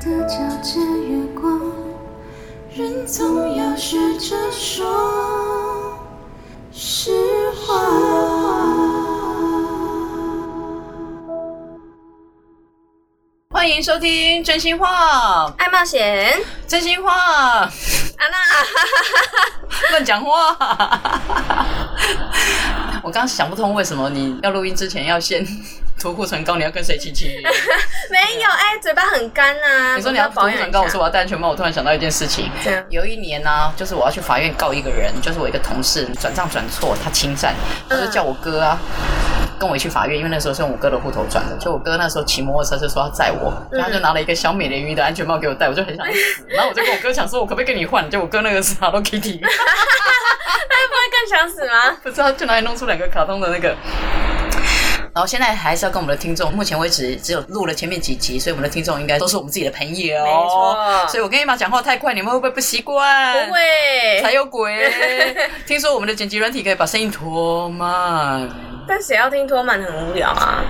的皎洁月光，人总要学着说实话。欢迎收听真心话，爱冒险，真心话，安娜，乱讲话。我刚想不通为什么你要录音之前要先涂护唇膏，你要跟谁亲亲？没有，哎，嘴巴很干啊。你说你要涂护唇膏，我说我要戴安全帽。我突然想到一件事情，有一年呢、就是我要去法院告一个人，就是我一个同事转账转错，他侵占，他就叫我哥啊。跟我一起去法院，因为那时候是用我哥的户头转的，就我哥那时候骑摩托车就说要载我，然后他就拿了一个小美人鱼的安全帽给我戴，我就很想死，然后我就跟我哥讲说，我可不可以跟你换？就我哥那个是 Hello Kitty，那不会更想死吗？不知道就哪里弄出两个卡通的那个。然后现在还是要跟我们的听众，目前为止只有录了前面几集，所以我们的听众应该都是我们自己的朋友。没错所以我跟 Emma 讲话太快，你们会不会不习惯？不会才，有鬼！听说我们的剪辑软体可以把声音拖慢，但谁要听拖慢很无聊啊？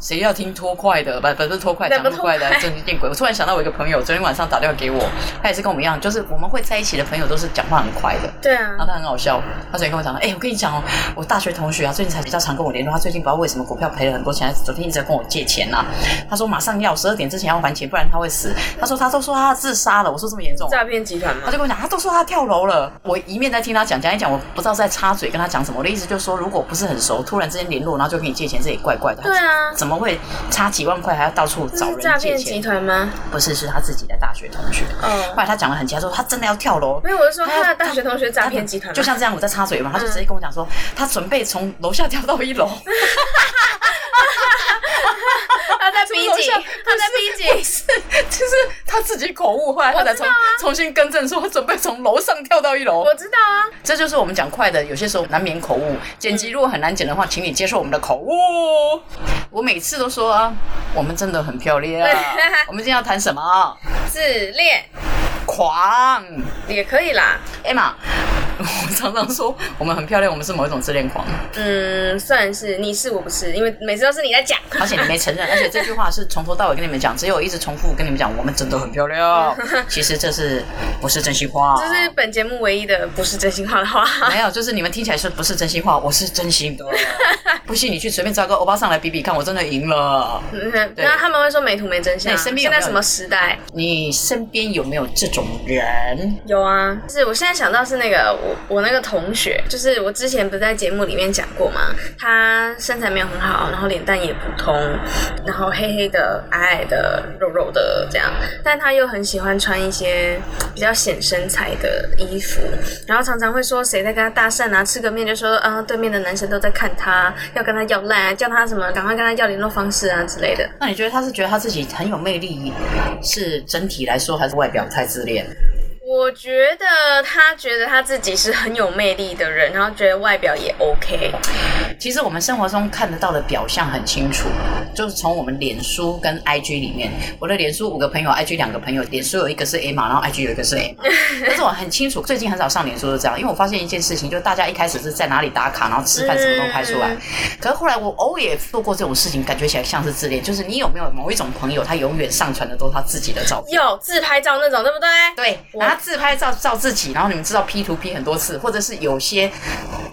谁要听拖快的？不不不是拖快，讲那么快的真是见鬼！我突然想到我一个朋友，昨天晚上打电话给我，他也是跟我们一样，就是我们会在一起的朋友都是讲话很快的。对啊然后，他很好笑，他昨天跟我讲说，哎、我跟你讲哦，我大学同学啊，最近才比较常跟我联络，他最近不知道为什么股票赔了很多钱，昨天一直在跟我借钱呐、他说马上要十二点之前要还钱，不然他会死。他说他都说他自杀了，我说这么严重。诈骗集团吗他就？跟我讲，他都说他跳楼了。我一面在听他讲，讲一讲，我不知道在插嘴跟他讲什么。我的意思就是说，如果不是很熟，突然之间联络，然后就跟你借钱，这也怪怪的。对啊怎么会差几万块还要到处找人诈骗？集团吗？不是，是他自己的大学同学。哦后来他讲的很清楚，他说他真的要跳楼。没有，我是说他的大学同学诈骗集团，就像这样，我在插嘴嘛，他就直接跟我讲说，他准备从楼下跳到一楼。逼急，楼下他在逼急，就是他自己口误，后来他才重、重新更正说，准备从楼上跳到一楼。我知道啊。这就是我们讲快的，有些时候难免口误。剪辑如果很难剪的话，请你接受我们的口误。我每次都说啊，我们真的很漂亮。我们今天要谈什么？自恋狂也可以啦，，Emma。我常常说我们很漂亮，我们是某一种自恋狂，嗯，算是你是我不是，因为每次都是你在讲。而且你没承认，而且这句话是从头到尾跟你们讲，只有我一直重复跟你们讲，我们真的很漂亮。其实这是不是真心话？这是本节目唯一的不是真心话的话。没有，就是你们听起来是不是真心话？我是真心的。不信你去随便找个欧巴上来比比看，我真的赢了。嗯然后他们会说美图没真相。现在什么时代？你身边有没有这种人？有啊，就是我现在想到是那个我我那个同学，就是我之前不是在节目里面讲过嘛，他身材没有很好，然后脸蛋也普通，然后黑黑的、矮矮的、肉肉的这样，但他又很喜欢穿一些比较显身材的衣服，然后常常会说谁在跟他搭讪啊，吃个面就说啊对面的男生都在看他，要跟他要赖啊，叫他什么赶快跟他要联络方式啊之类的。那你觉得他是觉得他自己很有魅力，是整体来说，还是外表太自恋？我觉得他觉得他自己是很有魅力的人，然后觉得外表也 OK。其实我们生活中看得到的表象很清楚，就是从我们脸书跟 IG 里面，我的脸书五个朋友，IG 两个朋友，脸书有一个是 A 嘛，然后 IG 有一个是 A 码。但是我很清楚，最近很少上脸书是这样，因为我发现一件事情，就大家一开始是在哪里打卡，然后吃饭什么都拍出来。嗯可是后来我偶尔也做过这种事情，感觉起来像是自恋，就是你有没有某一种朋友，他永远上传的都是他自己的照片。有自拍照那种，对不对？对，自拍照照自己，然后你们知道 P 图 P 很多次，或者是有些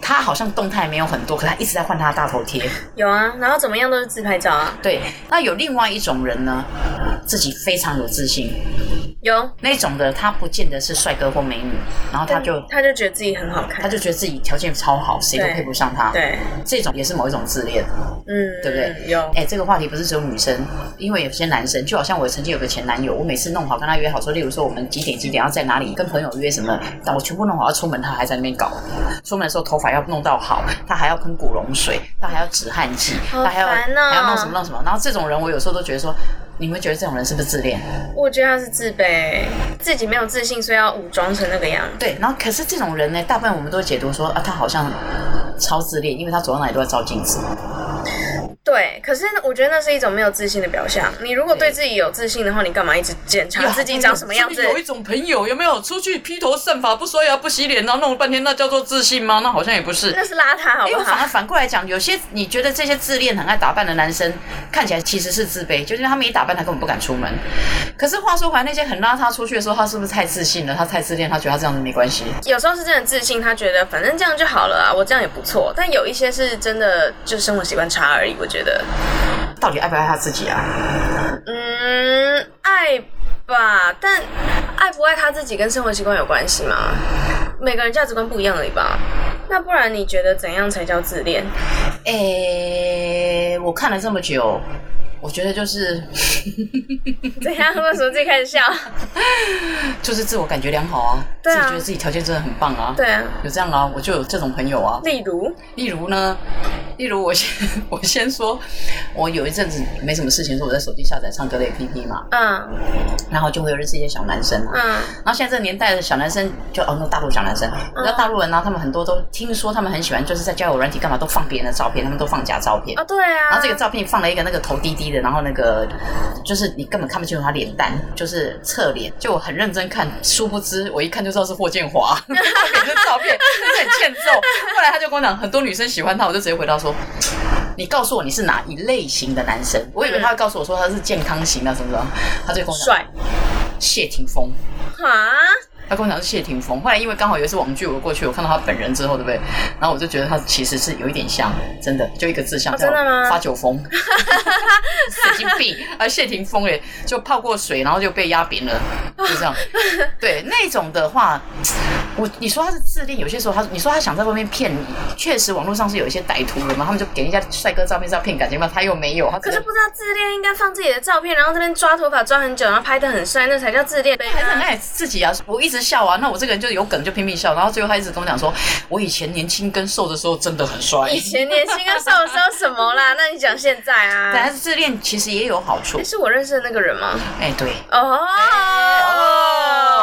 他好像动态没有很多，可他一直在换他的大头贴。有啊，然后怎么样都是自拍照啊。对，那有另外一种人呢，自己非常有自信，有，那种的他不见得是帅哥或美女，然后他就他就觉得自己很好看。他就觉得自己条件超好，谁都配不上他。，对，这种也是某一种自恋，嗯，对不对？有，哎，这个话题不是只有女生，因为有些男生，就好像我曾经有个前男友，我每次弄好跟他约好说，例如说我们几点几点要在哪里跟朋友约什么，但我全部弄好要出门，他还在那边搞。出门的时候头发要弄到好，他还要喷古龙水，他还要止汗剂，他还要、还要弄什么弄什么。然后这种人，我有时候都觉得说，你们觉得这种人是不是自恋？我觉得他是自卑，自己没有自信，所以要武装成那个样子。对，然后可是这种人呢，大部分我们都会解读说啊，他好像超自恋，因为他走到哪里都要照镜子。对，可是我觉得那是一种没有自信的表象。你如果对自己有自信的话，你干嘛一直检查自己长什么样子？有一种朋友有没有出去披头散发、不刷牙、不洗脸，然后弄了半天，那叫做自信吗？那好像也不是。那是邋遢，好不好？反而反过来讲，有些你觉得这些自恋、很爱打扮的男生，看起来其实是自卑，就是他们一打扮，他根本不敢出门。可是话说回来，那些很邋遢出去的时候，他是不是太自信了？他太自恋，他觉得他这样子没关系。有时候是真的自信，他觉得反正这样就好了啊，我这样也不错。但有一些是真的，就是生活习惯差而已。我觉得，到底爱不爱他自己啊？嗯，爱吧，但爱不爱他自己跟生活习惯有关系吗？每个人价值观不一样而已吧。那不然你觉得怎样才叫自恋？诶，我看了这么久。我觉得就是 怎样？为什么自己开始笑？就是自我感觉良好啊，自己觉得自己条件真的很棒啊。对啊，有这样啊，我就有这种朋友啊。例如，例如呢？例如我先 我先说，我有一阵子没什么事情，说我在手机下载唱歌的 APP 嘛。嗯。然后就会有认识一些小男生。嗯。然后现在这个年代的小男生，就哦，那大陆小男生，你知道大陆人呢，他们很多都听说他们很喜欢，就是在交友软体干嘛都放别人的照片，他们都放假照片。啊，对啊。然后这个照片放了一个那个头低低的。然后那个就是你根本看不清楚他脸蛋，就是侧脸，就我很认真看，殊不知我一看就知道是霍建华，脸的照片，很欠揍。后来他就跟我讲，很多女生喜欢他，我就直接回答说：“你告诉我你是哪一类型的男生？”我以为他会告诉我说他是健康型的什么的，他就跟我讲帅谢霆锋啊。他跟我讲是谢霆锋，后来因为刚好有一次网剧我过去，我看到他本人之后，对不对？然后我就觉得他其实是有一点像，真的就一个字像，真的吗？发酒疯，神经病。而谢霆锋哎，就泡过水，然后就被压扁了，就这样。对那种的话，我你说他是自恋，有些时候他你说他想在外面骗你，确实网络上是有一些歹徒的嘛，他们就给人家帅哥照片是要骗感情嘛，他又没有。可是不知道自恋应该放自己的照片，然后这边抓头发抓很久，然后拍的很帅，那才叫自恋。还是很爱自己啊，我一直。笑啊！那我这个人就有梗，就拼命笑。然后最后他一直跟我讲说，我以前年轻跟瘦的时候真的很帅。以前年轻跟瘦的时候什么啦？那你讲现在啊？但是自恋其实也有好处。是我认识的那个人吗？哎，对。哦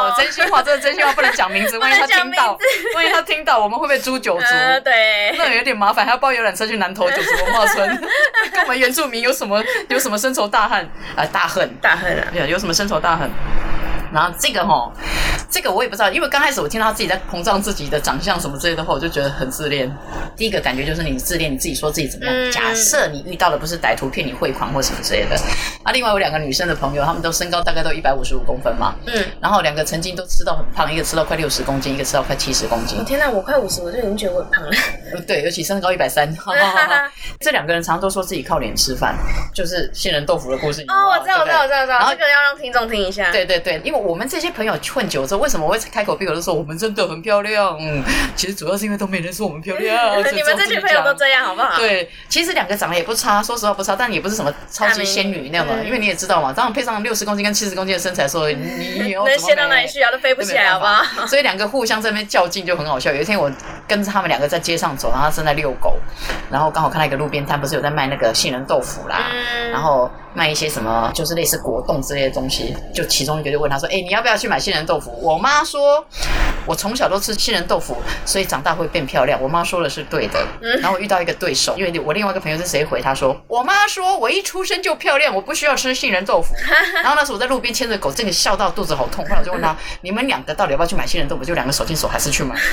哦，真心话，真的真心话不能讲名字，万一他听到，万一他听到，我们会不会诛九族？对，那有点麻烦，还要包游览车去南投九族文化村，跟我们原住民有什么有什么深仇大恨啊？大恨大恨啊！有什么深仇大恨？然后这个哈，这个我也不知道，因为刚开始我听到他自己在膨胀自己的长相什么之类的话，我就觉得很自恋。第一个感觉就是你自恋，你自己说自己怎么样？假设你遇到的不是歹徒骗你汇款或什么之类的。啊，另外有两个女生的朋友，她们都身高大概都一百五十五公分嘛。嗯。然后两个曾经都吃到很胖，一个吃到快六十公斤，一个吃到快七十公斤。天哪，我快五十，我就已经觉得我很胖了。对，尤其身高一百三。这两个人常常都说自己靠脸吃饭，就是杏仁豆腐的故事。哦，我知道，我知道，我知道。然后这个要让听众听一下。对对对，因为我们这些朋友。混久之后，为什么会开口闭口都说我们真的很漂亮？嗯，其实主要是因为都没人说我们漂亮。你们这群朋友都这样好不好？对，其实两个长得也不差，说实话不差，但也不是什么超级仙女那样的。因为你也知道嘛，当然配上六十公斤跟七十公斤的身材，说 你能仙到哪里去啊？都飞不起来好不好？所以两个互相在那边较劲就很好笑。有一天我跟着他们两个在街上走，然后正在遛狗，然后刚好看到一个路边摊，不是有在卖那个杏仁豆腐啦，然后。卖一些什么，就是类似果冻之类的东西。就其中一个就问他说：“哎，你要不要去买杏仁豆腐？”我妈说：“我从小都吃杏仁豆腐，所以长大会变漂亮。”我妈说的是对的。然后我遇到一个对手，因为我另外一个朋友是谁回他说：“我妈说我一出生就漂亮，我不需要吃杏仁豆腐。”然后那时候我在路边牵着狗，真的笑到肚子好痛。后来我就问他：“你们两个到底要不要去买杏仁豆腐？”就两个手牵手还是去买？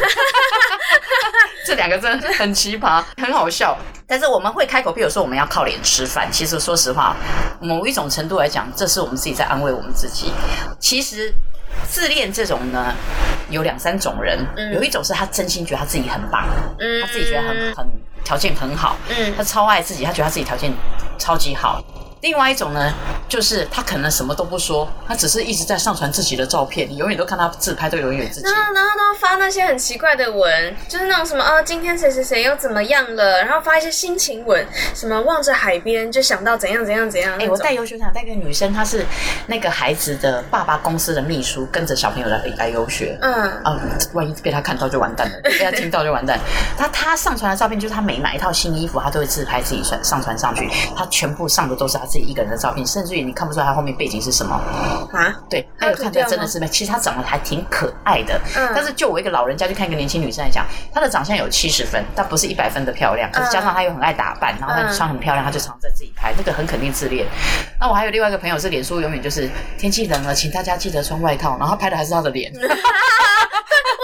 这两个真的很奇葩，很好笑。但是我们会开口，比如说我们要靠脸吃饭。其实说实话，某一种程度来讲，这是我们自己在安慰我们自己。其实自恋这种呢，有两三种人。有一种是他真心觉得他自己很棒，他自己觉得很很条件很好，他超爱自己，他觉得他自己条件超级好。另外一种呢，就是他可能什么都不说，他只是一直在上传自己的照片，你永远都看他自拍，都永远自己。然后，然后都发那些很奇怪的文，就是那种什么啊，今天谁谁谁又怎么样了，然后发一些心情文，什么望着海边就想到怎样怎样怎样。哎，我带游学团带个女生，她是那个孩子的爸爸公司的秘书，跟着小朋友来来游学。嗯啊，万一被他看到就完蛋了，被他听到就完蛋。他他上传的照片就是他每买一套新衣服，他都会自拍自己传上传上去，他全部上的都是他。自己一个人的照片，甚至于你看不出来他后面背景是什么。啊，对，他他有看起来真的是美，其实他长得还挺可爱的。嗯但是就我一个老人家去看一个年轻女生来讲，她的长相有七十分，但不是一百分的漂亮。可是加上她又很爱打扮，然后她嗯穿很漂亮，她就常在自己拍，那个很肯定自恋。那我还有另外一个朋友是脸书永远就是天气冷了，请大家记得穿外套，然后他拍的还是她的脸。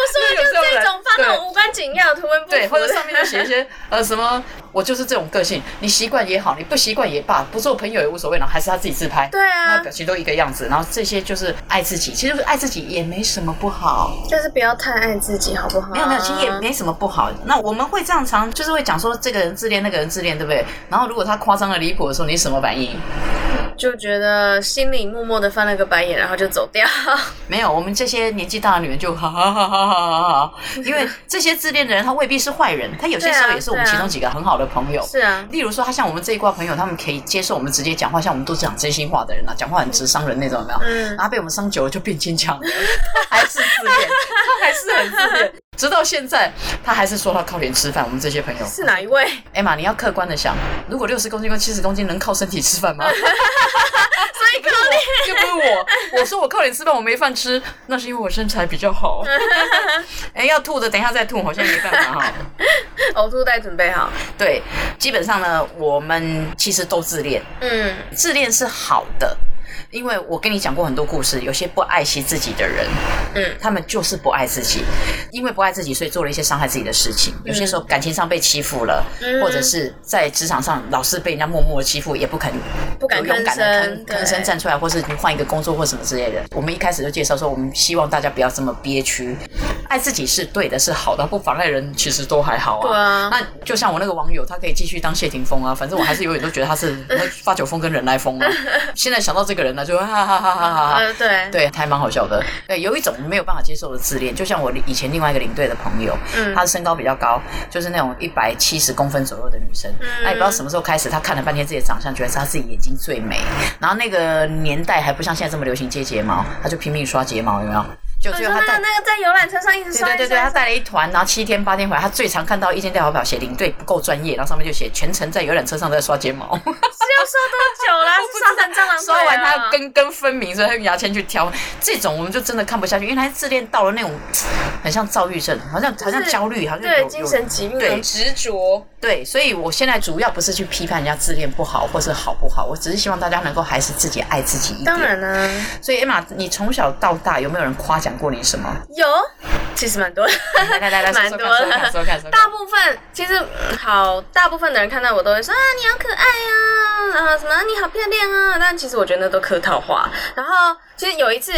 我说的就是这种发那种无关紧要、图文不符，对，或者上面就写一些呃什么，我就是这种个性，你习惯也好，你不习惯也罢，不做朋友也无所谓，然后还是他自己自拍，对啊那表情都一个样子，然后这些就是爱自己，其实爱自己也没什么不好，就是不要太爱自己，好不好？没有没有，其实也没什么不好。那我们会这样常就是会讲说这个人自恋，那个人自恋，对不对？然后如果他夸张的离谱的时候，你什么反应？就觉得心里默默的翻了个白眼，然后就走掉。没有，我们这些年纪大的女人就哈哈哈哈哈哈，因为这些自恋的人他未必是坏人，他有些时候也是我们其中几个很好的朋友。是啊，例如说，他像我们这一挂朋友，他们可以接受我们直接讲话，像我们都是讲真心话的人啊，讲话很直伤人那种，有没有？嗯然后被我们伤久了就变坚强了，他还是自恋，他还是很自恋，直到现在，他还是说他靠脸吃饭。我们这些朋友，是哪一位？艾玛，你要客观的想，如果六十公斤跟七十公斤能靠身体吃饭吗？所以靠脸。又不是我，我说我靠脸吃饭，我没饭吃，那是因为我身材比较好。哎、要吐的等一下再吐，好像没办法哈。呕吐袋准备好。对，基本上呢，我们其实都自恋，嗯，自恋是好的。因为我跟你讲过很多故事，有些不爱惜自己的人，嗯他们就是不爱自己，因为不爱自己，所以做了一些伤害自己的事情。有些时候感情上被欺负了，嗯或者是在职场上老是被人家默默的欺负，也不肯不敢勇敢的吭吭吭声站出来，或是你换一个工作或什么之类的。我们一开始就介绍说，我们希望大家不要这么憋屈，爱自己是对的，是好的，不妨碍人其实都还好啊。对啊那就像我那个网友，他可以继续当谢霆锋啊，反正我还是永远都觉得他是发酒疯跟人来疯啊。现在想到这个人呢，就哈哈哈哈哈哈。呃，对，对，还蛮好笑的。对，有一种没有办法接受的自恋，就像我以前另外一个领队的朋友，嗯她的身高比较高，就是那种一百七十公分左右的女生。嗯那也不知道什么时候开始，她看了半天自己的长相，觉得是她自己眼睛最美。然后那个年代还不像现在这么流行接睫毛，她就拼命刷睫毛，有没有？就你说那个在游览车上一直刷，对对对他带了一团，然后七天八天回来，他最常看到一间调查表写领队不够专业，然后上面就写全程在游览车上在刷睫毛。是要刷多久啦？是刷成蟑螂刷完他啊根根分明，所以他用牙签去挑。这种我们就真的看不下去，因为他自恋到了那种很像躁郁症，好像好像焦虑，好像对精神疾病对执着。对，所以我现在主要不是去批判人家自恋不好或是好不好，我只是希望大家能够还是自己爱自己一点。当然啦、所以 Emma，你从小到大有没有人夸奖过你什么？有，其实蛮多 蛮多的。大部分其实嗯好，大部分的人看到我都会说啊，你好可爱啊，啊什么你好漂亮啊，但其实我觉得那都客套话。然后其实有一次，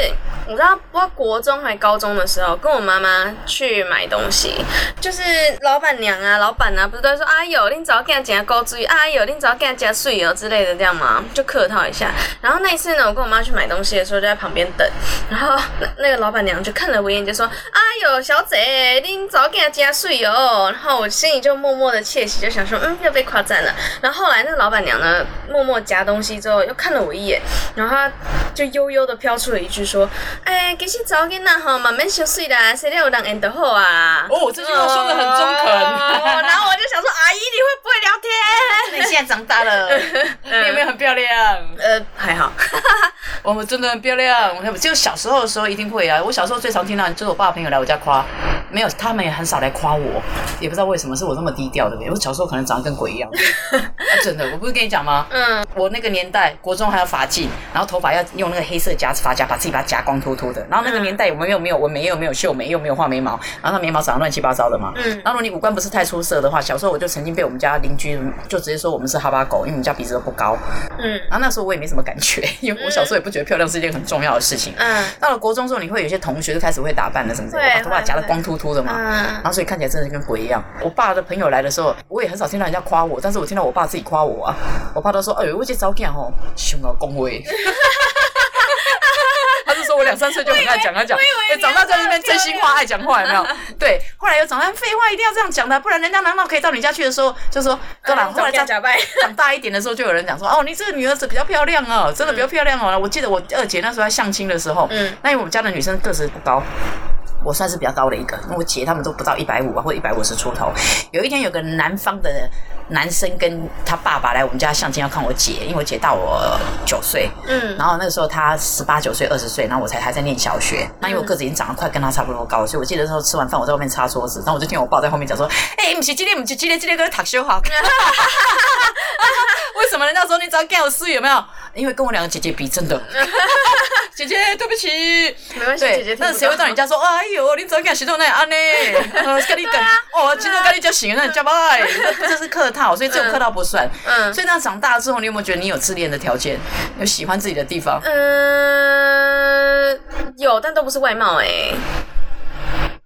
我不知道不知道国中还高中的时候，跟我妈妈去买东西，就是老板娘啊、老板啊，不是都说啊有，你早给他加高注意，啊有，你早给他加税油之类的，这样吗？就客套一下。然后那一次呢，我跟我妈去买东西的时候，就在旁边等，然后那那个老板娘就看了我一眼，就说：“啊呦，小姐，你早给他加税哦。”然后我心里就默默的窃喜，就想说：“嗯，又被夸赞了。”然后后来那个老板娘呢，默默夹东西之后，又看了我一眼，然后她就悠悠的飘出了一句说：“哎，其实早囡仔吼，慢慢收税啦，谁料有人缘就好啊。”哦这句话说的很中肯哦然后我就想说：“阿姨，你会不会聊天？”你现在长大了，你有没有很漂亮？呃，还好。我们真的很漂亮。我就小时候的时候一定会啊。我小时候最常听到就是我爸朋友来我家夸，没有，他们也很少来夸我，也不知道为什么是我这么低调的。我小时候可能长得跟鬼一样。啊、真的，我不是跟你讲吗？嗯，我那个年代，国中还有发髻，然后头发要用那个黑色夹子发夹，把自己把它夹光秃秃的。然后那个年代我们又没有纹眉，又没有秀眉，又没有画眉毛，然后那眉毛长得乱七八糟的嘛。嗯然后如果你五官不是太出色的话，小时候我就曾经被我们家邻居就直接说我们是哈巴狗，因为我们家鼻子都不高。嗯然后那时候我也没什么感觉，因为我小时候也不觉得漂亮是一件很重要的事情。嗯到了国中之后，你会有些同学就开始会打扮了什么之类的，会把头发夹得光秃秃的嘛，嗯然后所以看起来真的跟鬼一样。我爸的朋友来的时候，我也很少听到人家夸我，但是我听到我爸自己夸我啊，我爸都说：“哎呦，我这早囝吼，凶啊恭维。”他就说我两三岁就很爱讲，他讲，长大在那边真心话，爱讲话，有没有？对，后来又长大，废话一定要这样讲的，不然人家难道可以到你家去的时候就说，对啦，后来长。长大一点的时候，就有人讲说：“哦，你这个女儿子比较漂亮哦，真的比较漂亮哦。我记得我二姐那时候在相亲的时候，嗯那因为我们家的女生个子不高，我算是比较高的一个，因为我姐他们都不到一百五啊，或一百五十出头。有一天有个南方的男生跟他爸爸来我们家相亲要看我姐，因为我姐大我九岁，嗯然后那个时候他十八九岁、二十岁，然后我才还在念小学。那因为我个子已经长得快跟他差不多高，所以我记得那时候吃完饭我在外面擦桌子，然后我就听我爸在后面讲说：“哎、不是今天，不是今天，今天跟读书好。”为什么人家说你只要干我事有没有？因为跟我两个姐姐比，真的，姐姐对不起。没关系，姐姐对，那谁会到你家说，哎呦，你怎么干行动那样安呢？呃跟你讲，哦，今天跟你就行，那你叫吧，这是客套，所以这种客套不算。嗯所以那长大之后，你有没有觉得你有自恋的条件，有喜欢自己的地方？嗯，有，但都不是外貌哎、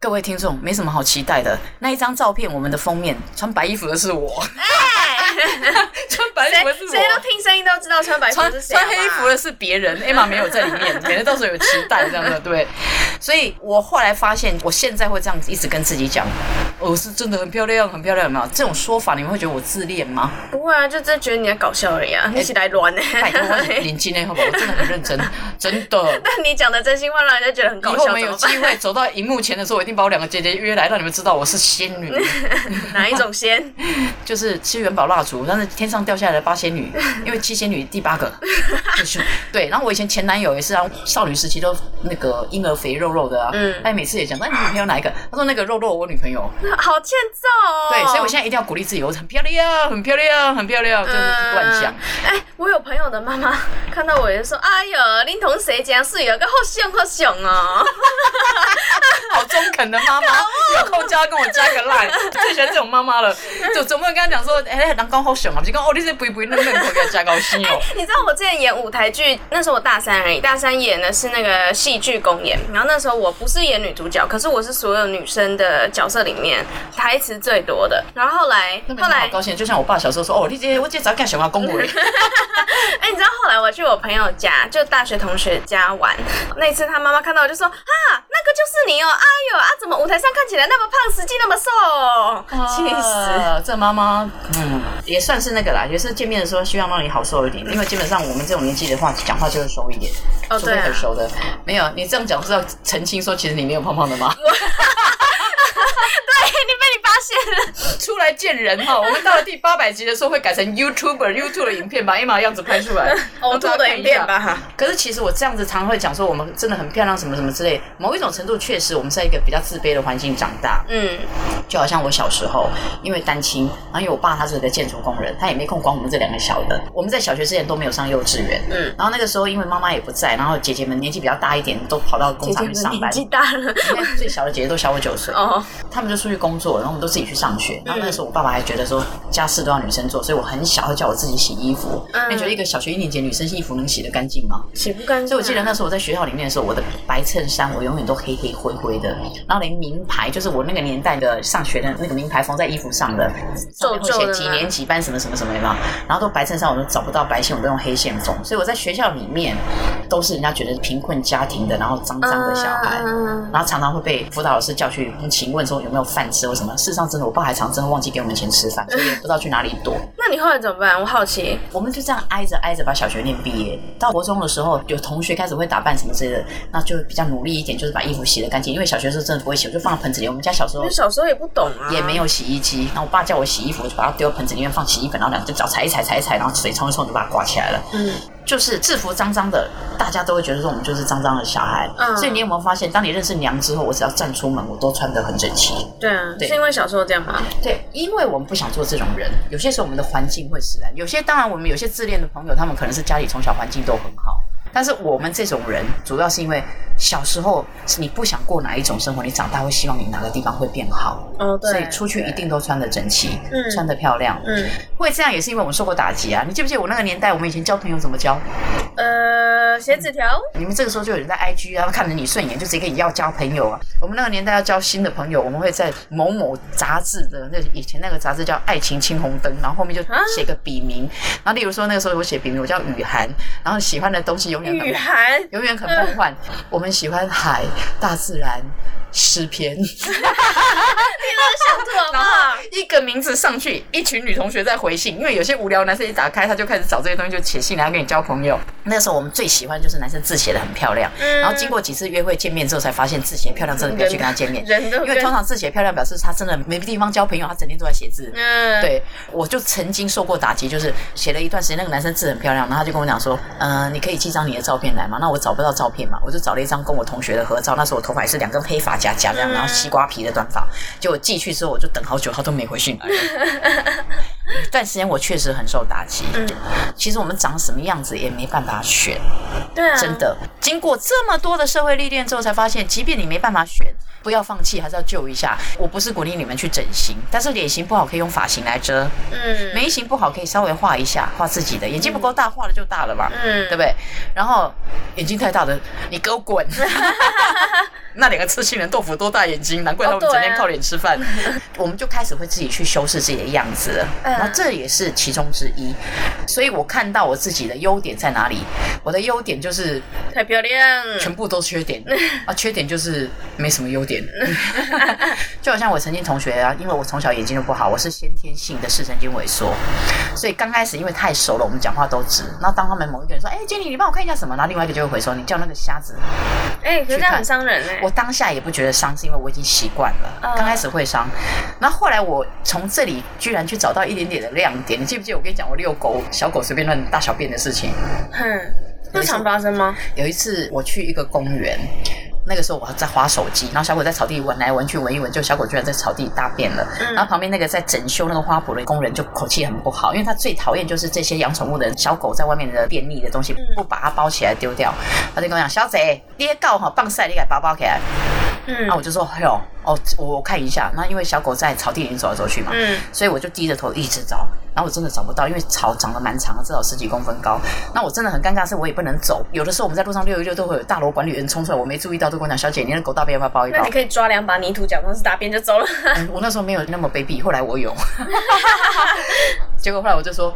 各位听众，没什么好期待的。那一张照片，我们的封面穿白衣服的是我，穿白衣服的是谁谁都我。听声音都知道穿白服穿是谁。穿黑衣服的好是别人，Emma 没有在里面，免得到时候有期待这样的，对。所以我后来发现，我现在会这样子一直跟自己讲，我是真的很漂亮，很漂亮，有没有？这种说法，你们会觉得我自恋吗？不会啊，就真的觉得你在搞笑而已啊，你起来乱呢、拜托，我很年轻呢，好不好？我真的很认真，真的。那你讲的真心话让人家觉得很搞笑，以后我们有么办机会走到荧幕前的时候，我一定把我两个姐姐约来，让你们知道我是仙女，哪一种仙？就是吃元宝蜡烛，但是天上掉下来的八仙女，因为七仙女第八个，就是对。然后我以前前男友也是啊，少女时期都那个婴儿肥肉肉的啊，嗯他每次也讲，那你女朋友哪一个？他说那个肉肉我女朋友，好欠揍哦！对，所以我现在一定要鼓励自己，我很漂亮，很漂亮，很漂亮，真的是乱讲嗯。哎、我有朋友的妈妈看到我也说：“哎呦，你同谁这样水有个好凶好凶哦。好中肯的妈妈，有空就要跟我加个 line，最喜欢这种妈妈了。就总不能跟他讲说，哎、人讲好凶啊，不是讲哦，你这不不嫩嫩口给他加高兴哦。”你知道我之前演舞台剧，那时候我大三而已，大三演的是那个戏剧公演，然后那时候我不是演女主角，可是我是所有女生的角色里面台词最多的。然后后来后来好高兴，就像我爸小时候说，哦，你姐我姐早干什么，公维。哎、你知道后来我去我朋友家，就大学同学家玩，那一次他妈妈看到我就说啊，那个就是你哦，哎呦啊，怎么舞台上看起来那么胖，实际那么瘦，气死！啊这妈妈，嗯，也算是那个啦，也是见面的时候希望让你好受一点，因为基本上我们这种年纪的话，讲话就会熟一点，除非哦对啊很熟的。没有，你这样讲是要澄清说，其实你没有胖胖的吗？对你被你发现了，出来见人哈！我们到了第八百集的时候会改成 YouTuber YouTube 的影片，把 Emma 的样子拍出来，呕吐的影片吧。可是其实我这样子常会讲说，我们真的很漂亮，什么什么之类。某一种程度，确实我们在一个比较自卑的环境长大，嗯，就好像我小时候，因为单亲，然后因为我爸他是个建筑工人，他也没空管我们这两个小的。我们在小学之前都没有上幼稚园，嗯然后那个时候因为妈妈也不在，然后姐姐们年纪比较大一点，都跑到工厂去上班。们年纪大了，最小的姐姐都小我九岁，哦，他们就出去工作，然后我们都自己去上学。然后那个时候我爸爸还觉得说家事都要女生做，所以我很小会叫我自己洗衣服。嗯你觉得一个小学一年级女生衣服能洗得干净吗？洗不干净啊。所以我记得那时候我在学校里面的时候，我的白衬衫我永远都黑黑灰灰的，然后连名牌，就是我那个年代的上学的那个名牌缝在衣服上的，上面会写几年几班什么什么什么的嘛，然后都白衬衫我都找不到白线，我都用黑线缝，所以我在学校里面都是人家觉得贫困家庭的，然后脏脏的小孩。嗯然后常常会被辅导老师叫去请问说有没有饭吃或什么。事实上，真的我爸还常真的忘记给我们钱吃饭，所以也不知道去哪里躲。那你后来怎么办？我好奇。我们就这样挨着挨着把小学念毕业。到国中的时候，有同学开始会打扮什么之类的，那就比较努力一点，就是把衣服洗得干净。因为小学的时候真的不会洗，我就放在盆子里。我们家小时候小时候也不懂啊，也没有洗衣机，然后我爸叫我洗衣服，我就把它丢盆子里面放洗衣粉，然后两只脚踩一踩踩一踩，然后水冲一冲就把它挂起来了。嗯，就是制服脏脏的，大家都会觉得说我们就是脏脏的小孩。嗯所以你有没有发现，当你认识娘之后，我只要站出门，我都穿得很整齐。对啊，对是因为小时候这样吗？对，因为我们不想做这种人，有些时候我们的环境会使然。有些当然，我们有些自恋的朋友，他们可能是家里从小环境都很好，但是我们这种人，主要是因为小时候是你不想过哪一种生活，你长大会希望你哪个地方会变好，哦，对，所以出去一定都穿的整齐，嗯穿的漂亮。嗯，会这样也是因为我们受过打击啊！你记不记得我那个年代，我们以前交朋友怎么交？呃，写纸条，你们这个时候就有人在 IG 啊，看着你顺眼，就直接跟你要交朋友啊。我们那个年代要交新的朋友，我们会在某某杂志的那以前那个杂志叫《爱情青红灯》，然后后面就写个笔名，然后例如说那个时候我写笔名，我叫雨涵，然后喜欢的东西永远很雨涵，永远很梦幻。我们喜欢海、大自然、诗篇，你都想吐好不然？一个名字上去，一群女同学在回信，因为有些无聊男生一打开，他就开始找这些东西，就写信来要跟你交朋友。那时候我们最喜欢就是男生字写的很漂亮，嗯然后经过几次约会见面之后，才发现字写漂亮真的不要去跟他见面，人都因为通常字写漂亮表示他真的没地方交朋友，他整天都在写字。嗯，对，我就曾经受过打击，就是写了一段时间，那个男生字很漂亮，然后他就跟我讲说，嗯、你可以寄张你的照片来吗？那我找不到照片嘛，我就找了一张跟我同学的合照，那时候我头发也是两根黑发夹夹这样，然后西瓜皮的短发，结果寄去之后我就等好久，他都没回信来。一段时间我确实很受打击，嗯其实我们长什么样子也没办法选，对啊，真的。经过这么多的社会历练之后，才发现，即便你没办法选，不要放弃，还是要救一下。我不是鼓励你们去整形，但是脸型不好可以用发型来遮，嗯，眉形不好可以稍微画一下，画自己的。眼睛不够大，画了就大了嘛，嗯对不对？然后眼睛太大的，你给我滚！那两个吃青人豆腐多大眼睛，难怪他们整天靠脸吃饭。我们就开始会自己去修饰自己的样子了，嗯然后这也是其中之一。所以我看到我自己的优点在哪里，我的优点就是太漂亮，全部都缺点 啊，缺点就是没什么优点。就好像我曾经同学啊，因为我从小眼睛就不好，我是先天性的视神经萎缩，所以刚开始因为太熟了，我们讲话都直。然后当他们某一个人说：“哎、经理，你帮我看一下什么？”然后另外一个就会回说：“你叫那个瞎子。哎，可是这样很伤人哎，我当下也不觉得伤，是因为我已经习惯了。嗯刚开始会伤，那后后来我从这里居然去找到一点点的亮点。你记不记得我跟你讲我遛狗，小狗随便乱大小便的事情？哼，经常发生吗？有一次我去一个公园，那个时候我在划手机，然后小狗在草地闻来闻去，闻一闻，就小狗居然在草地大便了。嗯然后旁边那个在整修那个花圃的工人就口气很不好，因为他最讨厌就是这些养宠物的小狗在外面的便利的东西不把它包起来丢掉。他就跟我讲：“小贼，你也告哈棒晒，你给包包起来。”嗯那我就说：“哎呦，哦，我看一下。”那因为小狗在草地里面走来走去嘛，嗯所以我就低着头一直找，然后我真的找不到，因为草长得蛮长的，至少十几公分高。那我真的很尴尬，是我也不能走。有的时候我们在路上溜一溜，都会有大楼管理员冲出来，我没注意到，都跟我讲：“小姐，你的狗大便要不要包一包那你可以抓两把泥土，假装是大便就走了。嗯？”我那时候没有那么卑鄙，后来我有。结果后来我就说。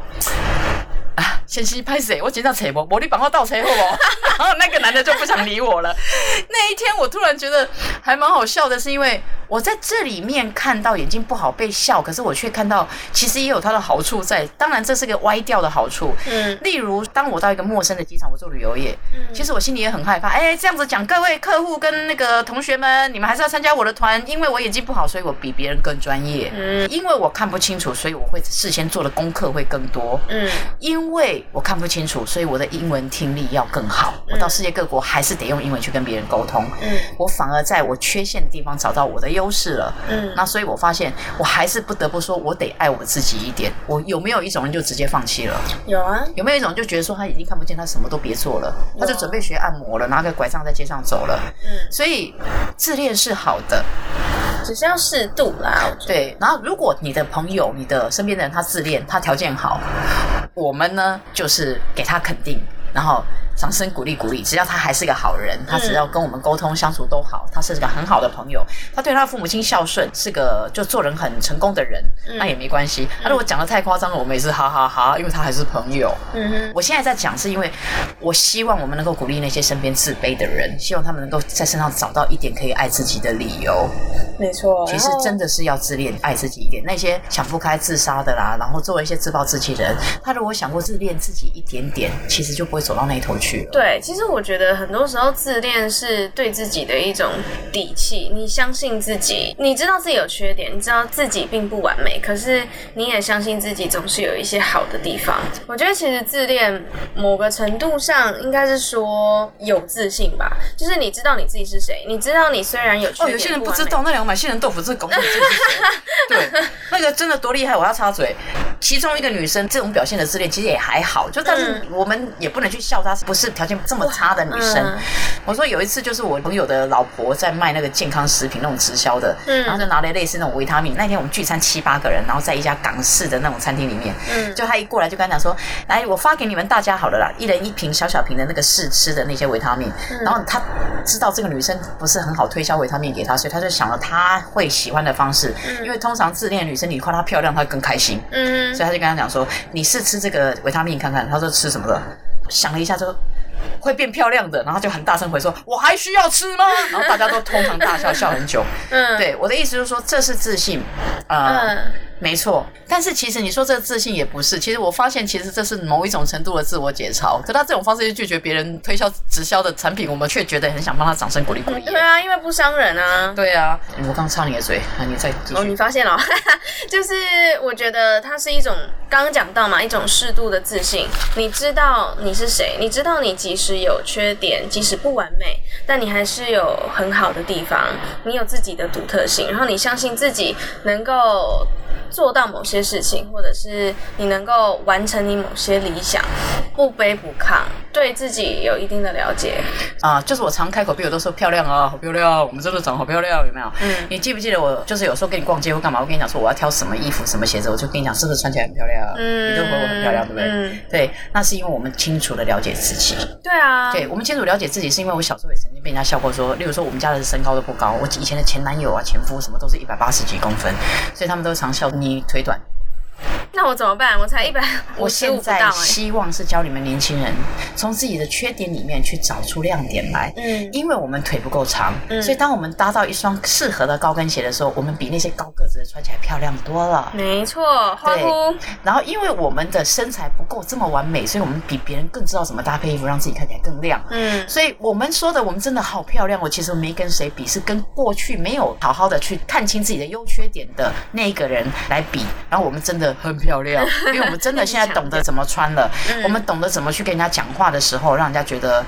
啊，先去拍谁？我紧张扯不，我你绑我倒车好不好？然后那个男的就不想理我了。那一天我突然觉得还蛮好笑的，是因为我在这里面看到眼睛不好被笑，可是我却看到其实也有它的好处在。当然这是个歪掉的好处。嗯例如，当我到一个陌生的机场，我做旅游业，嗯其实我心里也很害怕。哎，这样子讲，各位客户跟那个同学们，你们还是要参加我的团，因为我眼睛不好，所以我比别人更专业。嗯因为我看不清楚，所以我会事先做的功课会更多。嗯因为我看不清楚，所以我的英文听力要更好。我到世界各国还是得用英文去跟别人沟通。嗯我反而在我缺陷的地方找到我的优势了。嗯那所以我发现，我还是不得不说，我得爱我自己一点。我有没有一种人就直接放弃了？有啊，有没有一种就觉得说他已经看不见，他什么都别做了，他就准备学按摩了，拿个拐杖在街上走了。嗯，所以自恋是好的，只是要适度啦，对。然后如果你的朋友、你的身边的人他自恋，他条件好，我们呢就是给他肯定，然后。掌声鼓励鼓励，只要他还是个好人，他只要跟我们沟通相处都好，他是个很好的朋友，他对他父母亲孝顺，是个就做人很成功的人，那也没关系。他如果讲的太夸张了，我们也是哈哈哈，因为他还是朋友。嗯哼，我现在在讲，是因为我希望我们能够鼓励那些身边自卑的人，希望他们能够在身上找到一点可以爱自己的理由。没错。其实真的是要自恋，爱自己一点。那些想不开自杀的啦，然后做一些自暴自弃的人，他如果想过自恋自己一点点，其实就不会走到那一头去了。对，其实我觉得很多时候自恋是对自己的一种底气。你相信自己，你知道自己有缺点，你知道自己并不完美，可是你也相信自己总是有一些好的地方。我觉得其实自恋某个程度上应该是说有自信吧，就是你知道你自己是谁，你知道你虽然有缺哦，有些人不知道，那两个买杏仁豆腐是狗你自己是？对，那个真的多厉害！我要插嘴，其中一个女生这种表现的自恋其实也还好，就但是我们也不能去笑她不是条件这么差的女生。嗯我说有一次就是我朋友的老婆在卖那个健康食品那种直销的，嗯然后就拿了类似那种维他命。那天我们聚餐七八个人，然后在一家港式的那种餐厅里面，嗯就他一过来就跟他讲说，来我发给你们大家好了啦，一人一瓶小小瓶的那个试吃的那些维他命。嗯然后他知道这个女生不是很好推销维他命给他，所以他就想了他会喜欢的方式，因为通常自恋的女生你夸她漂亮，她会更开心。嗯所以他就跟他讲说：“你试吃这个维他命看看。”他说：“吃什么的？”想了一下，之后：“会变漂亮的。”然后就很大声回说：“我还需要吃吗？” 然后大家都通常大笑，笑很久。嗯，对我的意思就是说，这是自信，呃，嗯没错，但是其实你说这个自信也不是，其实我发现其实这是某一种程度的自我解嘲。可他这种方式去拒绝别人推销直销的产品，我们却觉得很想帮他掌声鼓励鼓励。对啊，因为不伤人啊。对啊，我刚插你的嘴，那你再哦，你发现了，就是我觉得它是一种刚刚讲到嘛，一种适度的自信。你知道你是谁，你知道你即使有缺点，即使不完美，但你还是有很好的地方，你有自己的独特性，然后你相信自己能够。做到某些事情，或者是你能够完成你某些理想，不卑不亢，对自己有一定的了解。啊，就是我常开口闭口都说漂亮啊，好漂亮，我们真的长得好漂亮，有没有？嗯你记不记得我就是有时候跟你逛街或干嘛，我跟你讲说我要挑什么衣服、什么鞋子，我就跟你讲是不是穿起来很漂亮？嗯你就回我很漂亮，对不对？嗯对，那是因为我们清楚的了解自己。对啊，对，我们清楚了解自己，是因为我小时候也曾经被人家笑过说，例如说我们家的身高都不高，我以前的前男友啊、前夫什么都是一百八十几公分，所以他们都常笑你腿短。那我怎么办？我才一百五我现在哎、希望是教你们年轻人从自己的缺点里面去找出亮点来。嗯因为我们腿不够长，嗯所以当我们搭到一双适合的高跟鞋的时候，我们比那些高个子的穿起来漂亮多了。没错，欢呼。然后，因为我们的身材不够这么完美，所以我们比别人更知道怎么搭配衣服，让自己看起来更亮。嗯，所以我们说的我们真的好漂亮，我其实没跟谁比，是跟过去没有好好的去看清自己的优缺点的那一个人来比。然后我们真的很漂亮，因为我们真的现在懂得怎么穿了，嗯我们懂得怎么去跟人家讲话的时候，让人家觉得，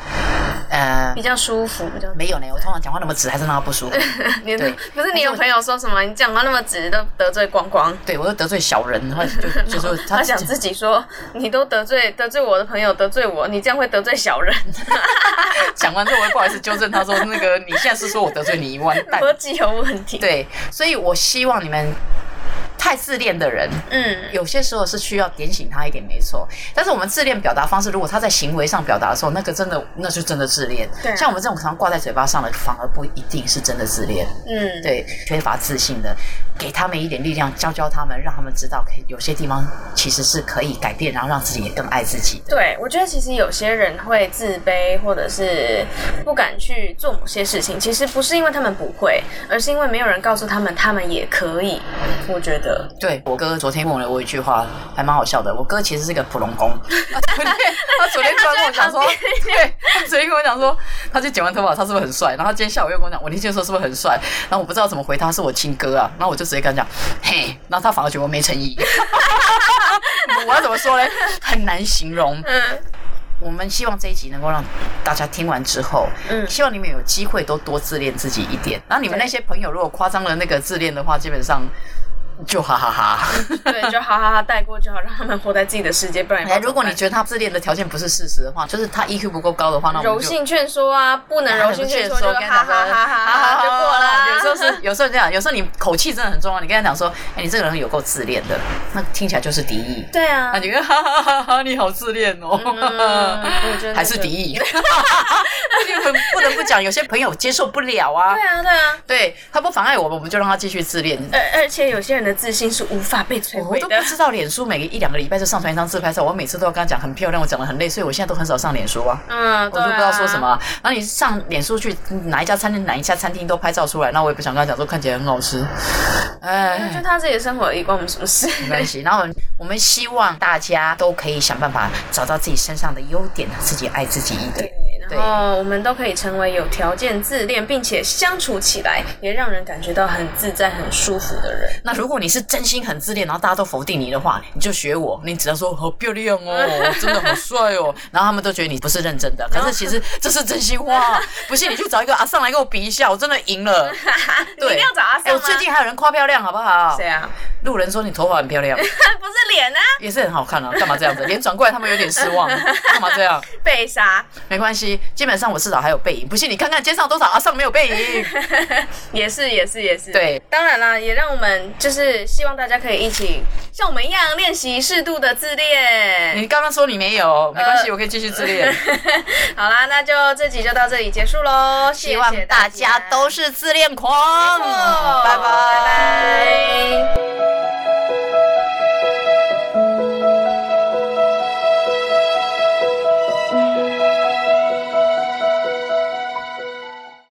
呃比，较舒服，没有呢，我通常讲话那么直，还是让他不舒服。你对不是你有朋友说什么？你讲话那么直，都得罪光光。对我又得罪小人，然后就就说 他想自己说，你都得罪得罪我的朋友，得罪我，你这样会得罪小人，讲完之后，我也不好意思纠正他说，那个你现在是说我得罪你，完蛋。逻辑有问题。，对，所以我希望你们太自恋的人，嗯，有些时候是需要点醒他一点，没错。但是我们自恋表达方式，如果他在行为上表达的时候，那个真的那就真的自恋。对啊像我们这种常挂在嘴巴上的，反而不一定是真的自恋。嗯，对，缺乏自信的，给他们一点力量，教教他们，让他们知道，可以有些地方其实是可以改变，然后让自己也更爱自己的。对，我觉得其实有些人会自卑，或者是不敢去做某些事情，其实不是因为他们不会，而是因为没有人告诉他们他们也可以。我觉得，对我哥昨天问了我一句话，还蛮好笑的。我哥其实是个普龙工，他昨天他昨天突然跟我讲说，对，他昨天跟我讲说，他去剪完头发，他是不是很帅？然后他今天下午又跟我讲，我那天说是不是很帅？然后我不知道怎么回他，是我亲哥啊。然后我就直接跟他讲，嘿，然后他反而觉得我没诚意。我要怎么说呢？很难形容。嗯我们希望这一集能够让大家听完之后，嗯希望你们有机会都多自恋自己一点。然后你们那些朋友如果夸张了那个自恋的话，基本上 就哈哈哈。对，就哈哈哈带过就好，让他们活在自己的世界，不然哎，如果你觉得他自恋的条件不是事实的话，就是他 EQ 不够高的话，那我们就柔性劝说啊，不能柔性劝说就跟他哈讲哈哈哈哈就过了啊。有时候是，有时候这样，有时候你口气真的很重要。你跟他讲说，哎，你这个人有够自恋的，那听起来就是敌意。对啊那，你跟哈哈哈哈，你好自恋哦，还是敌意。不得不讲，有些朋友接受不了啊对。啊，对啊，对他不妨碍我们，我们就让他继续自恋。而而且有些人的自信是无法被摧毁的我都不。知道脸书每个一两个礼拜就上传一张自拍照，我每次都要跟他讲很漂亮，我讲的很累，所以我现在都很少上脸书啊。嗯，我都不知道说什么。然后你上脸书去哪一家餐厅哪一家餐厅都拍照出来，那我也不想跟他讲说看起来很好吃，对啊。就哎，他自己的生活而已，关我们什么事？没关系。然后我们希望大家都可以想办法找到自己身上的优点，自己爱自己一点。对，然后我们都可以成为有条件自恋，并且相处起来也让人感觉到很自在、很舒服的人。那如果你是真心很自恋，然后大家都否定你的话，你就学我，你只要说好漂亮哦，真的好帅哦，然后他们都觉得你不是认真的，可是其实这是真心话。不信你去找一个阿上来跟我比一下，我真的赢了。对一定要找阿哎，我？最近还有人夸漂亮，好不好？谁啊？路人说你头发很漂亮。不是脸啊，也是很好看啊，干嘛这样子？脸转过来，他们有点失望，干嘛这样？被杀没关系，基本上我至少还有背影。不信你看看街上多少阿尚没有背影。也是也是也是。对，当然啦，也让我们就是希望大家可以一起像我们一样练习适度的自恋。你刚刚说你没有，没关系，呃我可以继续自恋。好啦，那就这集就到这里结束喽，希望大家都是自恋狂。拜拜。